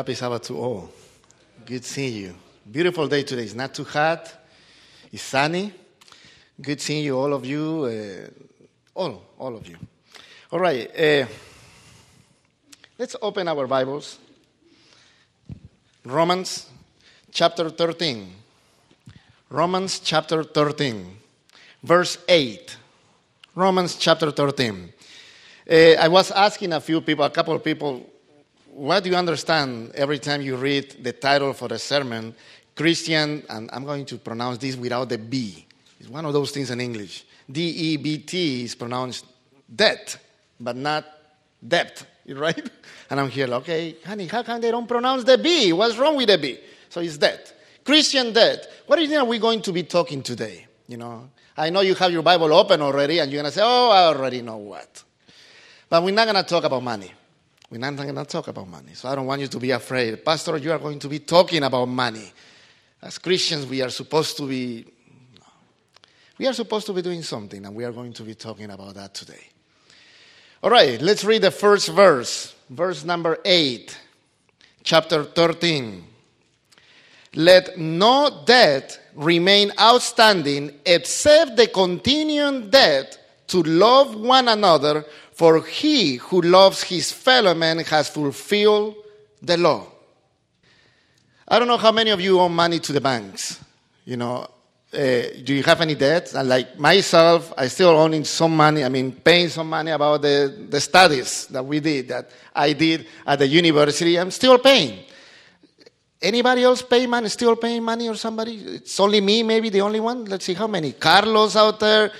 Happy Sabbath to all. Good seeing you. Beautiful day today. It's not too hot. It's sunny. Good seeing you, all of you. Uh, all, all of you. All right. Uh, let's open our Bibles. Romans chapter 13. Romans chapter 13, verse 8. Romans chapter 13. Uh, I was asking a few people, a couple of people, what do you understand every time you read the title for a sermon? Christian, and I'm going to pronounce this without the B. It's one of those things in English. D E B T is pronounced debt, but not debt, right? And I'm here, like, okay, honey, how come they don't pronounce the B? What's wrong with the B? So it's debt. Christian debt. What are we going to be talking today? You know, I know you have your Bible open already, and you're going to say, oh, I already know what. But we're not going to talk about money. We're not going to talk about money. So I don't want you to be afraid. Pastor, you are going to be talking about money. As Christians, we are supposed to be we are supposed to be doing something, and we are going to be talking about that today. All right, let's read the first verse, verse number 8, chapter 13. Let no debt remain outstanding except the continuing debt to love one another, for he who loves his fellow man has fulfilled the law. I don't know how many of you owe money to the banks. You know, uh, do you have any debt? And like myself, I still owning some money. I mean, paying some money about the, the studies that we did, that I did at the university. I'm still paying. Anybody else pay money? Still paying money or somebody? It's only me, maybe the only one. Let's see how many. Carlos out there.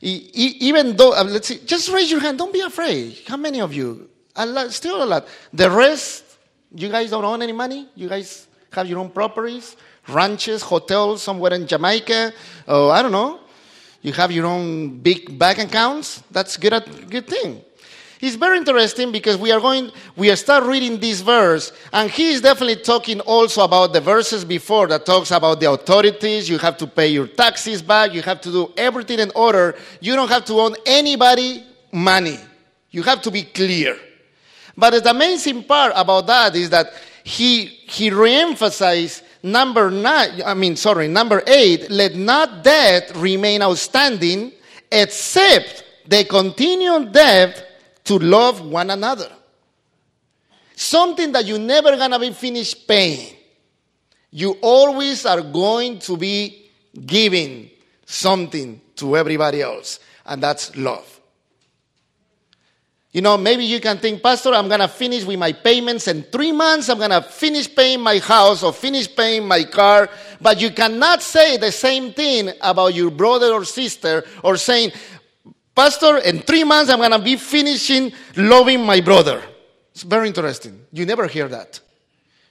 Even though, uh, let's see, just raise your hand. Don't be afraid. How many of you? A lot, still a lot. The rest, you guys don't own any money? You guys have your own properties, ranches, hotels somewhere in Jamaica? Oh, I don't know. You have your own big bank accounts? That's good, good thing. It's very interesting because we are going, we start reading this verse, and he is definitely talking also about the verses before that talks about the authorities. You have to pay your taxes back. You have to do everything in order. You don't have to owe anybody money. You have to be clear. But the amazing part about that is that he, he reemphasized number nine, I mean, sorry, number eight, let not debt remain outstanding except the continued debt to love one another. Something that you're never gonna be finished paying. You always are going to be giving something to everybody else, and that's love. You know, maybe you can think, Pastor, I'm going to finish with my payments in three months. I'm going to finish paying my house or finish paying my car. But you cannot say the same thing about your brother or sister or saying, Pastor, in three months I'm going to be finishing loving my brother. It's very interesting. You never hear that.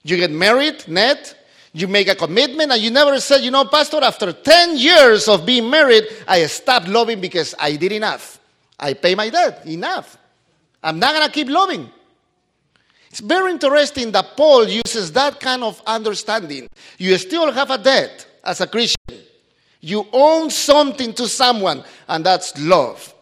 You get married, net, you make a commitment, and you never said, you know, Pastor, after 10 years of being married, I stopped loving because I did enough. I pay my debt, enough. I'm not going to keep loving. It's very interesting that Paul uses that kind of understanding. You still have a debt as a Christian. You own something to someone, and that's love.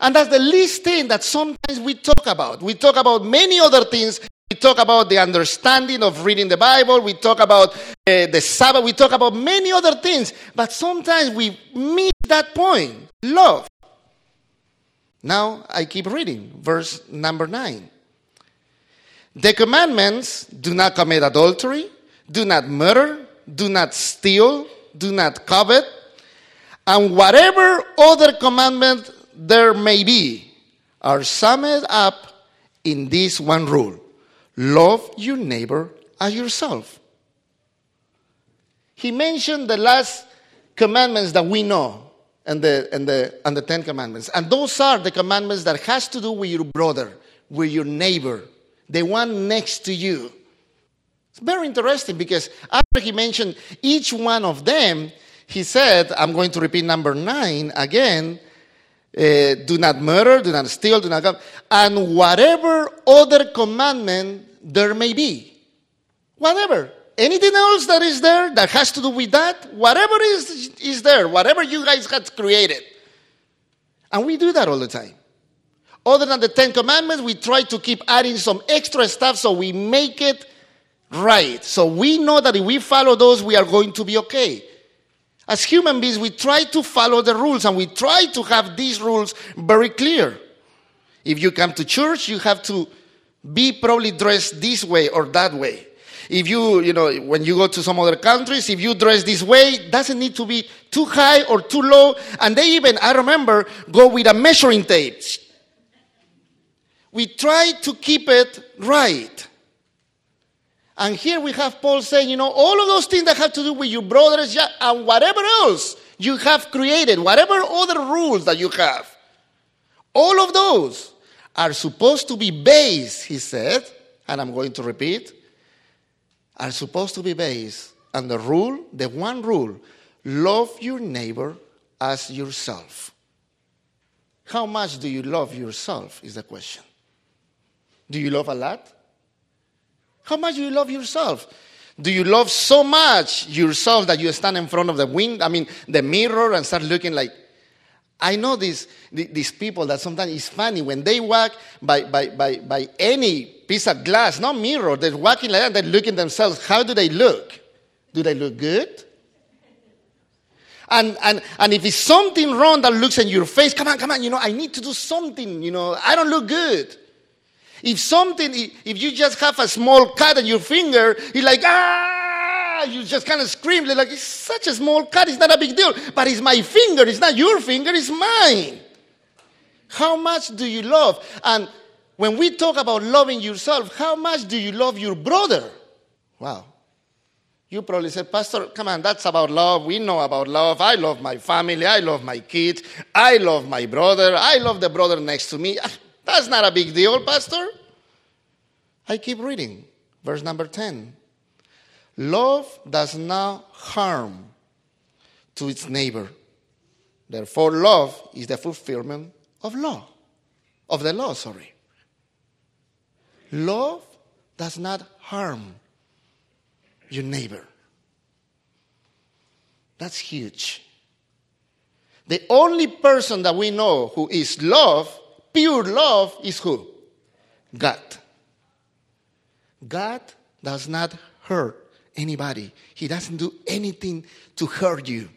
And that's the least thing that sometimes we talk about. We talk about many other things. We talk about the understanding of reading the Bible. We talk about uh, the Sabbath. We talk about many other things. But sometimes we miss that point love. Now I keep reading, verse number nine. The commandments do not commit adultery, do not murder, do not steal, do not covet, and whatever other commandment there may be are summed up in this one rule love your neighbor as yourself. He mentioned the last commandments that we know and the, and, the, and the Ten Commandments. And those are the commandments that has to do with your brother, with your neighbor, the one next to you. It's very interesting because after he mentioned each one of them, he said, I'm going to repeat number nine again uh, do not murder, do not steal, do not come, and whatever other commandment there may be. Whatever. Anything else that is there that has to do with that, whatever is, is there, whatever you guys had created. And we do that all the time. Other than the Ten Commandments, we try to keep adding some extra stuff so we make it right. So we know that if we follow those, we are going to be okay. As human beings, we try to follow the rules and we try to have these rules very clear. If you come to church, you have to be probably dressed this way or that way. If you, you know, when you go to some other countries, if you dress this way, doesn't need to be too high or too low. And they even, I remember, go with a measuring tape. We try to keep it right. And here we have Paul saying, you know, all of those things that have to do with your brothers and whatever else you have created, whatever other rules that you have, all of those are supposed to be based, he said, and I'm going to repeat, are supposed to be based on the rule, the one rule love your neighbor as yourself. How much do you love yourself? Is the question. Do you love a lot? How much do you love yourself? Do you love so much yourself that you stand in front of the wind, I mean, the mirror, and start looking like, I know these, these people that sometimes it's funny when they walk by, by, by, by any piece of glass, not mirror, they're walking like that, they're looking themselves. How do they look? Do they look good? And, and, and if it's something wrong that looks in your face, come on, come on, you know, I need to do something, you know, I don't look good. If something, if you just have a small cut on your finger, you're like, ah, you just kind of scream, like, it's such a small cut, it's not a big deal. But it's my finger, it's not your finger, it's mine. How much do you love? And when we talk about loving yourself, how much do you love your brother? Wow. You probably said, Pastor, come on, that's about love. We know about love. I love my family. I love my kids. I love my brother. I love the brother next to me. That's not a big deal, Pastor. I keep reading. Verse number 10. Love does not harm to its neighbor. Therefore, love is the fulfillment of law, of the law, sorry. Love does not harm your neighbor. That's huge. The only person that we know who is love Pure love is who? God. God does not hurt anybody. He doesn't do anything to hurt you,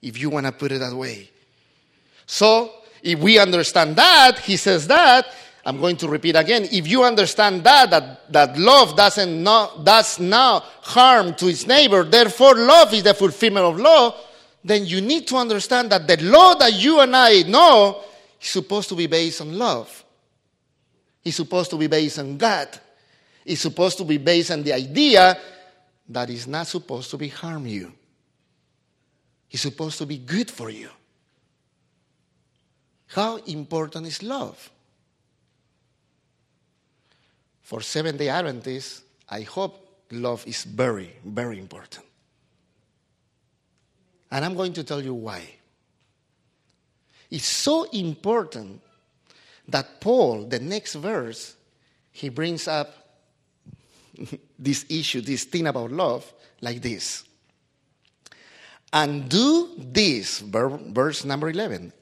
if you want to put it that way. So, if we understand that, he says that, I'm going to repeat again. If you understand that, that, that love doesn't not, does not harm to its neighbor, therefore love is the fulfillment of law, then you need to understand that the law that you and I know it's supposed to be based on love. It's supposed to be based on God. It's supposed to be based on the idea that it's not supposed to be harm you. It's supposed to be good for you. How important is love? For Seventh day Adventists, I hope love is very, very important. And I'm going to tell you why is so important that Paul, the next verse, he brings up this issue, this thing about love, like this. And do this, verse number 11,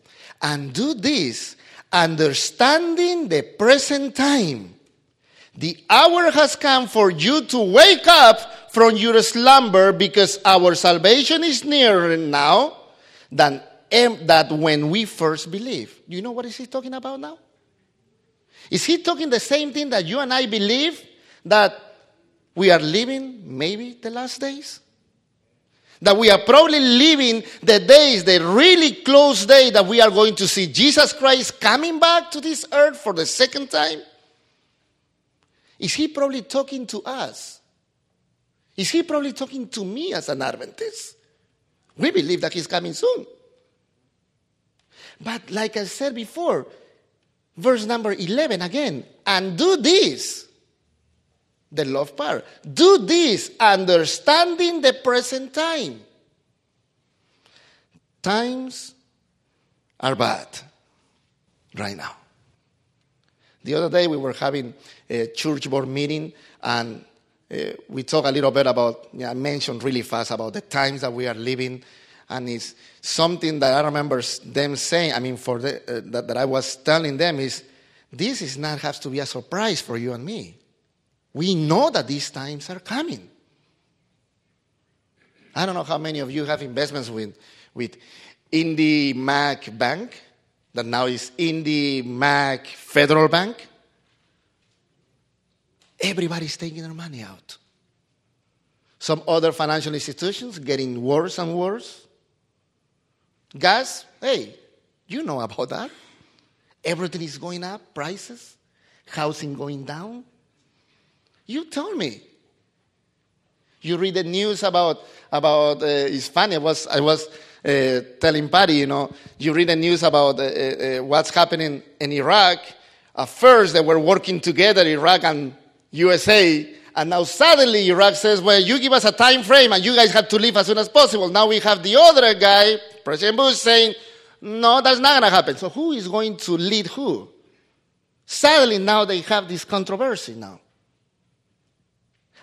and do this, understanding the present time. The hour has come for you to wake up from your slumber because our salvation is nearer now than that when we first believe. You know what is he talking about now? Is he talking the same thing that you and I believe that we are living maybe the last days? That we are probably living the days, the really close day that we are going to see Jesus Christ coming back to this earth for the second time? Is he probably talking to us? Is he probably talking to me as an Adventist? We believe that he's coming soon. But like I said before, verse number 11 again, and do this. The love part. Do this, understanding the present time. Times are bad right now. The other day we were having a church board meeting and uh, we talked a little bit about, yeah, I mentioned really fast about the times that we are living and it's something that I remember them saying. I mean, for the, uh, that, that I was telling them is this is not has to be a surprise for you and me. We know that these times are coming. I don't know how many of you have investments with, with IndyMac Bank, that now is IndyMac Federal Bank. Everybody's taking their money out. Some other financial institutions getting worse and worse. Gas, hey, you know about that. Everything is going up, prices, housing going down. You tell me. You read the news about about uh, it's funny. I was I was uh, telling Patty, you know, you read the news about uh, uh, what's happening in Iraq. At first, they were working together, Iraq and USA, and now suddenly Iraq says, "Well, you give us a time frame, and you guys have to leave as soon as possible." Now we have the other guy, President Bush, saying, "No, that's not going to happen." So who is going to lead who? Sadly, now they have this controversy now.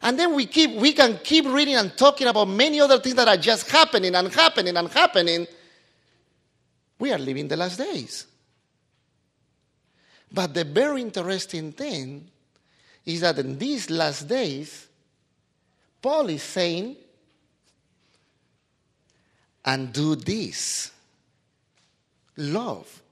And then we keep we can keep reading and talking about many other things that are just happening and happening and happening. We are living the last days. But the very interesting thing is that in these last days, Paul is saying, and do this love.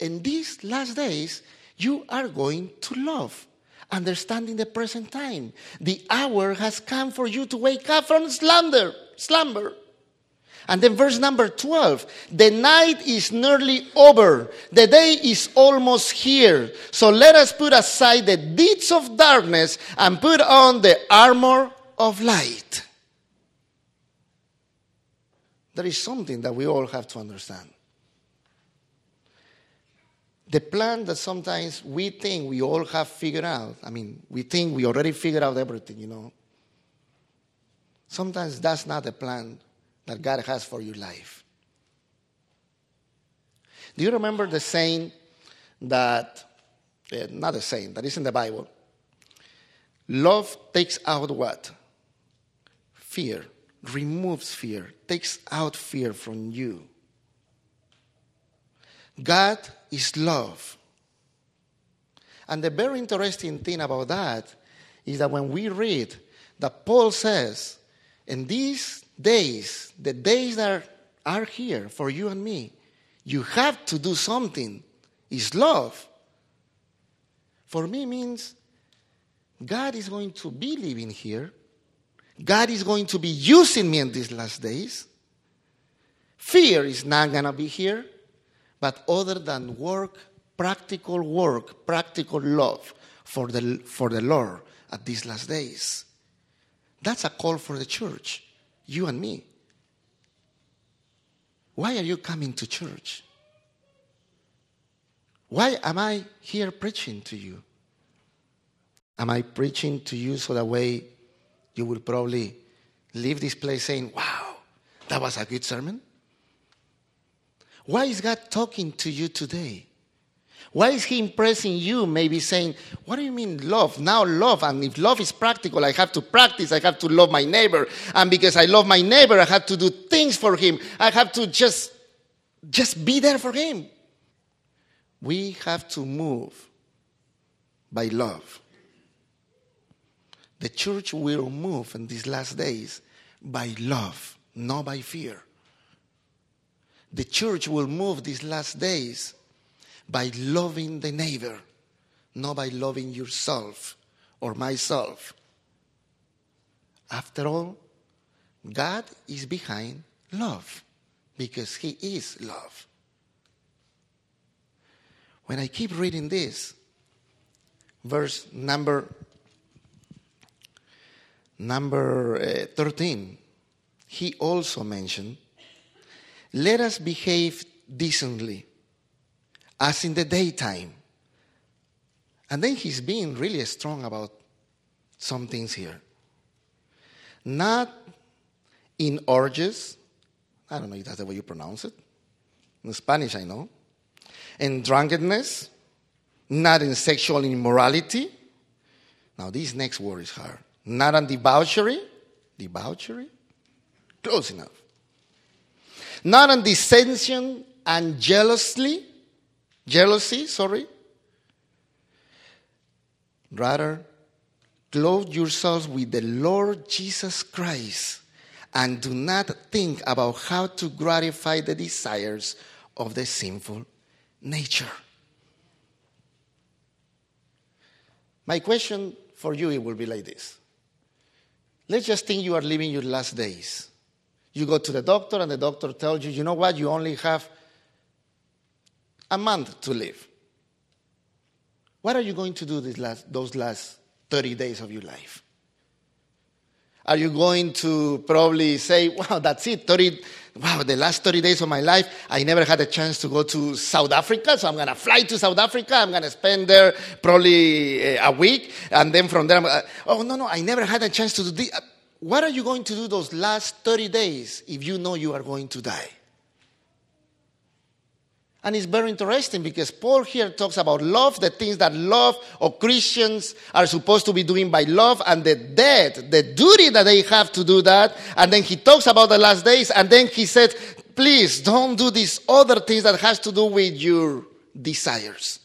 In these last days, you are going to love understanding the present time. The hour has come for you to wake up from slumber. Slumber. And then verse number 12 the night is nearly over, the day is almost here. So let us put aside the deeds of darkness and put on the armor of light. There is something that we all have to understand the plan that sometimes we think we all have figured out, I mean, we think we already figured out everything, you know. Sometimes that's not the plan that God has for your life. Do you remember the saying that, uh, not the saying, that is in the Bible? Love takes out what? Fear. Removes fear. Takes out fear from you. God is love. And the very interesting thing about that is that when we read that Paul says, in these days, the days that are here for you and me, you have to do something. Is love. For me means God is going to be living here. God is going to be using me in these last days. Fear is not going to be here. But other than work, practical work, practical love for the, for the Lord at these last days. That's a call for the church, you and me. Why are you coming to church? Why am I here preaching to you? Am I preaching to you so that way you will probably leave this place saying, wow, that was a good sermon? Why is God talking to you today? Why is He impressing you? Maybe saying, What do you mean love? Now, love. And if love is practical, I have to practice. I have to love my neighbor. And because I love my neighbor, I have to do things for him. I have to just, just be there for him. We have to move by love. The church will move in these last days by love, not by fear the church will move these last days by loving the neighbor, not by loving yourself or myself. After all, God is behind love because He is love. When I keep reading this, verse number number uh, 13, he also mentioned let us behave decently, as in the daytime. And then he's being really strong about some things here. Not in orgies, I don't know if that's the way you pronounce it. In Spanish, I know. In drunkenness, not in sexual immorality. Now, this next word is hard. Not on debauchery. Debauchery? Close enough not on dissension and jealously. jealousy, sorry. Rather, clothe yourselves with the Lord Jesus Christ and do not think about how to gratify the desires of the sinful nature. My question for you it will be like this. Let's just think you are living your last days. You go to the doctor and the doctor tells you, you know what, you only have a month to live. What are you going to do last, those last 30 days of your life? Are you going to probably say, wow, that's it, 30, wow, the last 30 days of my life, I never had a chance to go to South Africa, so I'm going to fly to South Africa. I'm going to spend there probably eh, a week, and then from there, I'm, uh, oh, no, no, I never had a chance to do this. What are you going to do those last 30 days if you know you are going to die? And it's very interesting because Paul here talks about love, the things that love or Christians are supposed to be doing by love, and the debt, the duty that they have to do that. And then he talks about the last days, and then he said, please don't do these other things that has to do with your desires.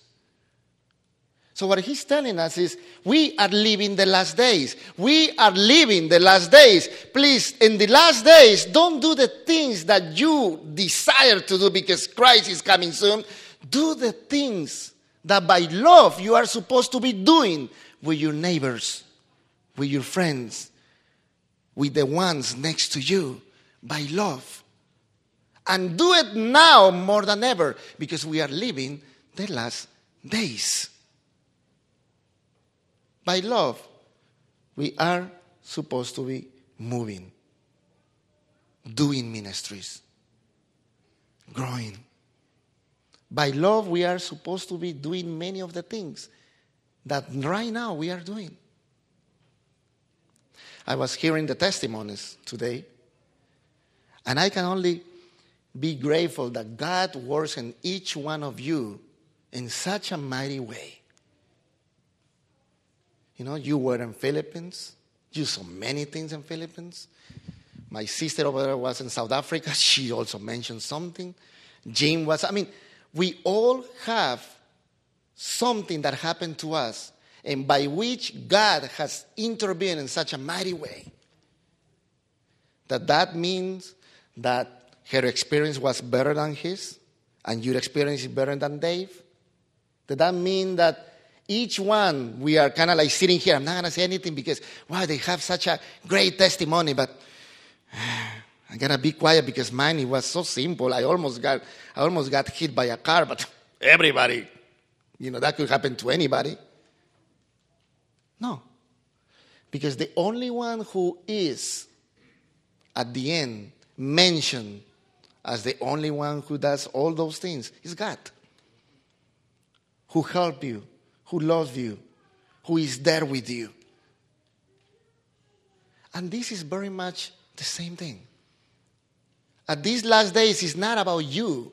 So, what he's telling us is we are living the last days. We are living the last days. Please, in the last days, don't do the things that you desire to do because Christ is coming soon. Do the things that by love you are supposed to be doing with your neighbors, with your friends, with the ones next to you, by love. And do it now more than ever because we are living the last days by love, we are supposed to be moving, doing ministries, growing. By love, we are supposed to be doing many of the things that right now we are doing. I was hearing the testimonies today, and I can only be grateful that God works in each one of you in such a mighty way. You know, you were in Philippines. You saw many things in Philippines. My sister over there was in South Africa. She also mentioned something. Jim was, I mean, we all have something that happened to us and by which God has intervened in such a mighty way that that means that her experience was better than his and your experience is better than Dave? Did that mean that each one, we are kind of like sitting here. I'm not going to say anything because, wow, they have such a great testimony, but I got to be quiet because mine it was so simple. I almost got, I almost got hit by a car, but everybody, you know, that could happen to anybody. No. Because the only one who is at the end mentioned as the only one who does all those things is God, who helped you, who loves you, who is there with you. And this is very much the same thing. At these last days, it's not about you.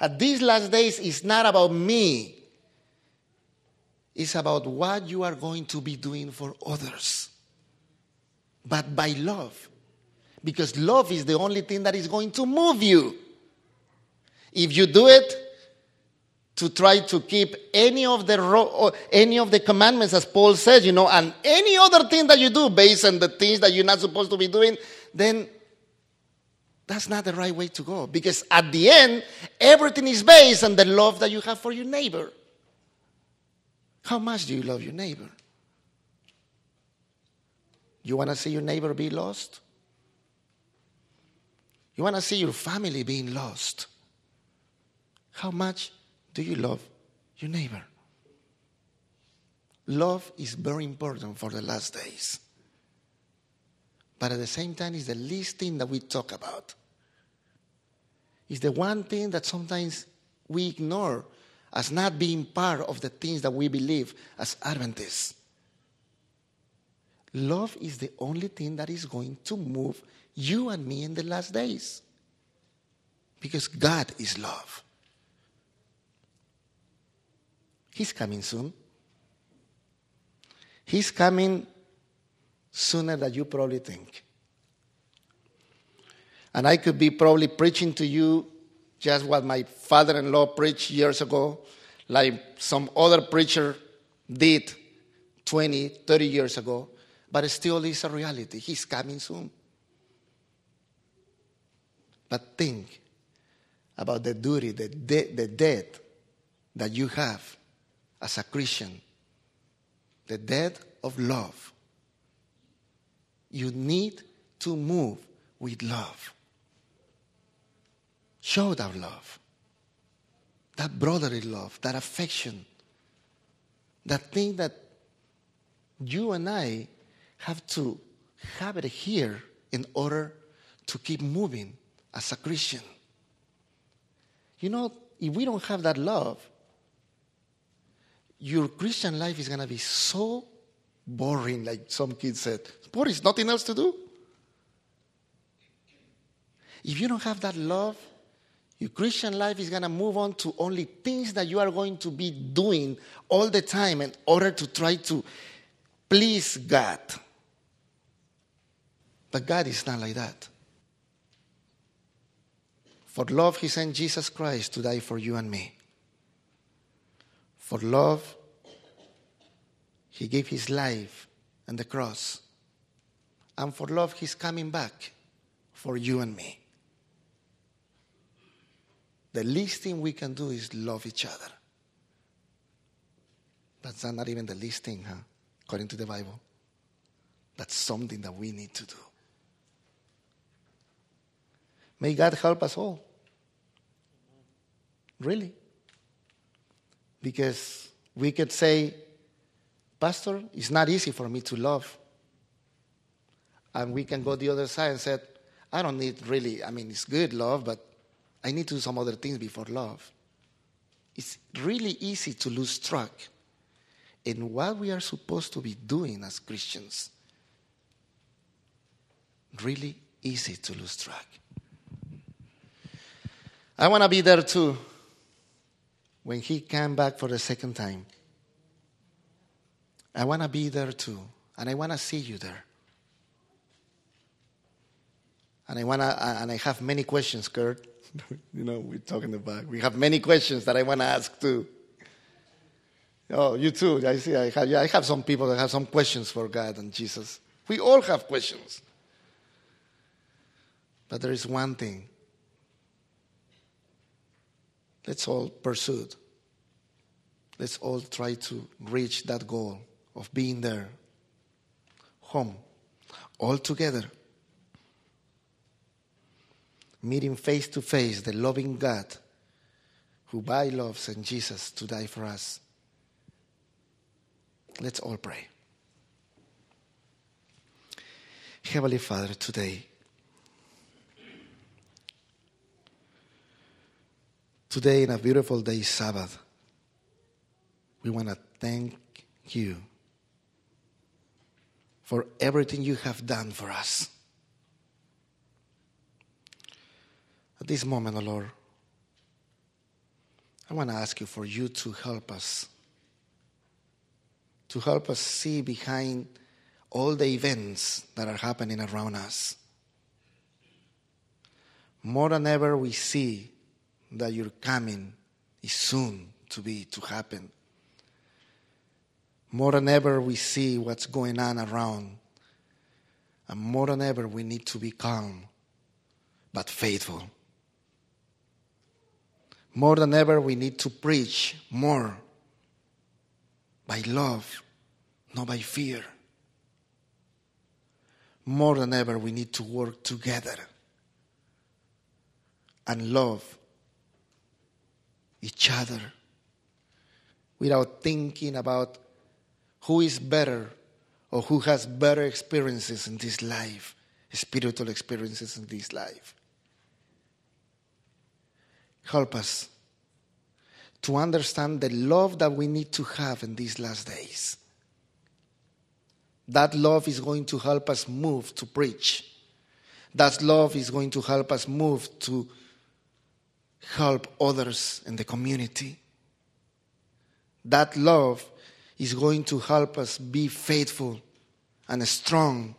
At these last days, it's not about me. It's about what you are going to be doing for others. But by love. Because love is the only thing that is going to move you. If you do it to try to keep any of the ro- uh, any of the commandments as paul says you know and any other thing that you do based on the things that you're not supposed to be doing then that's not the right way to go. Because at the end everything is based on the love that you have for your neighbor. How much do you love your neighbor? You want to see your neighbor be lost? You want to see your family being lost? How much do you love your neighbor? Love is very important for the last days. But at the same time, it's the least thing that we talk about. It's the one thing that sometimes we ignore as not being part of the things that we believe as Adventists. Love is the only thing that is going to move you and me in the last days. Because God is love. He's coming soon. He's coming sooner than you probably think. And I could be probably preaching to you just what my father in law preached years ago, like some other preacher did 20, 30 years ago, but it still is a reality. He's coming soon. But think about the duty, the, de- the debt that you have as a Christian, the death of love. You need to move with love. Show that love, that brotherly love, that affection, that thing that you and I have to have it here in order to keep moving as a Christian. You know, if we don't have that love, your Christian life is going to be so boring, like some kids said. Boring, nothing else to do. If you don't have that love, your Christian life is going to move on to only things that you are going to be doing all the time in order to try to please God. But God is not like that. For love, He sent Jesus Christ to die for you and me. For love, He gave His life and the cross. And for love, He's coming back for you and me. The least thing we can do is love each other. That's not even the least thing, huh? According to the Bible. That's something that we need to do. May God help us all. Really. Because we could say, Pastor, it's not easy for me to love. And we can go the other side and say, I don't need really, I mean, it's good love, but I need to do some other things before love. It's really easy to lose track in what we are supposed to be doing as Christians. Really easy to lose track. I want to be there too when he came back for the second time. I want to be there too, and I want to see you there. And I want to, and I have many questions, Kurt. you know, we talk in the back. We have many questions that I want to ask too. Oh, you too. I see. I have, yeah, I have some people that have some questions for God and Jesus. We all have questions. But there is one thing. Let's all pursue it. Let's all try to reach that goal of being there, home, all together meeting face to face the loving God who by love sent Jesus to die for us. Let's all pray. Heavenly Father, today, today in a beautiful day, Sabbath, we want to thank you for everything you have done for us. At this moment, O oh Lord, I want to ask you for you to help us, to help us see behind all the events that are happening around us. More than ever, we see that your coming is soon to be, to happen. More than ever, we see what's going on around. And more than ever, we need to be calm but faithful. More than ever, we need to preach more by love, not by fear. More than ever, we need to work together and love each other without thinking about who is better or who has better experiences in this life, spiritual experiences in this life. Help us to understand the love that we need to have in these last days. That love is going to help us move to preach. That love is going to help us move to help others in the community. That love is going to help us be faithful and strong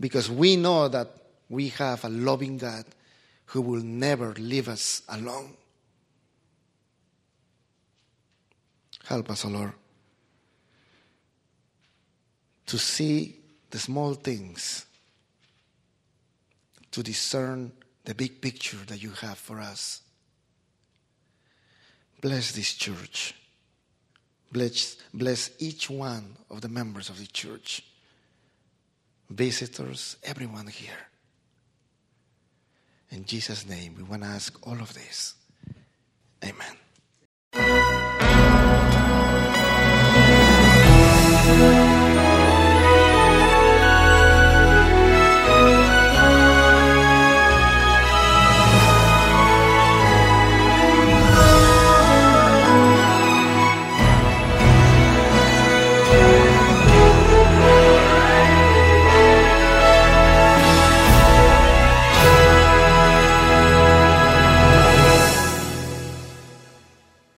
because we know that we have a loving God who will never leave us alone. Help us, O Lord, to see the small things, to discern the big picture that you have for us. Bless this church. Bless, bless each one of the members of the church, visitors, everyone here. In Jesus' name, we want to ask all of this. Amen.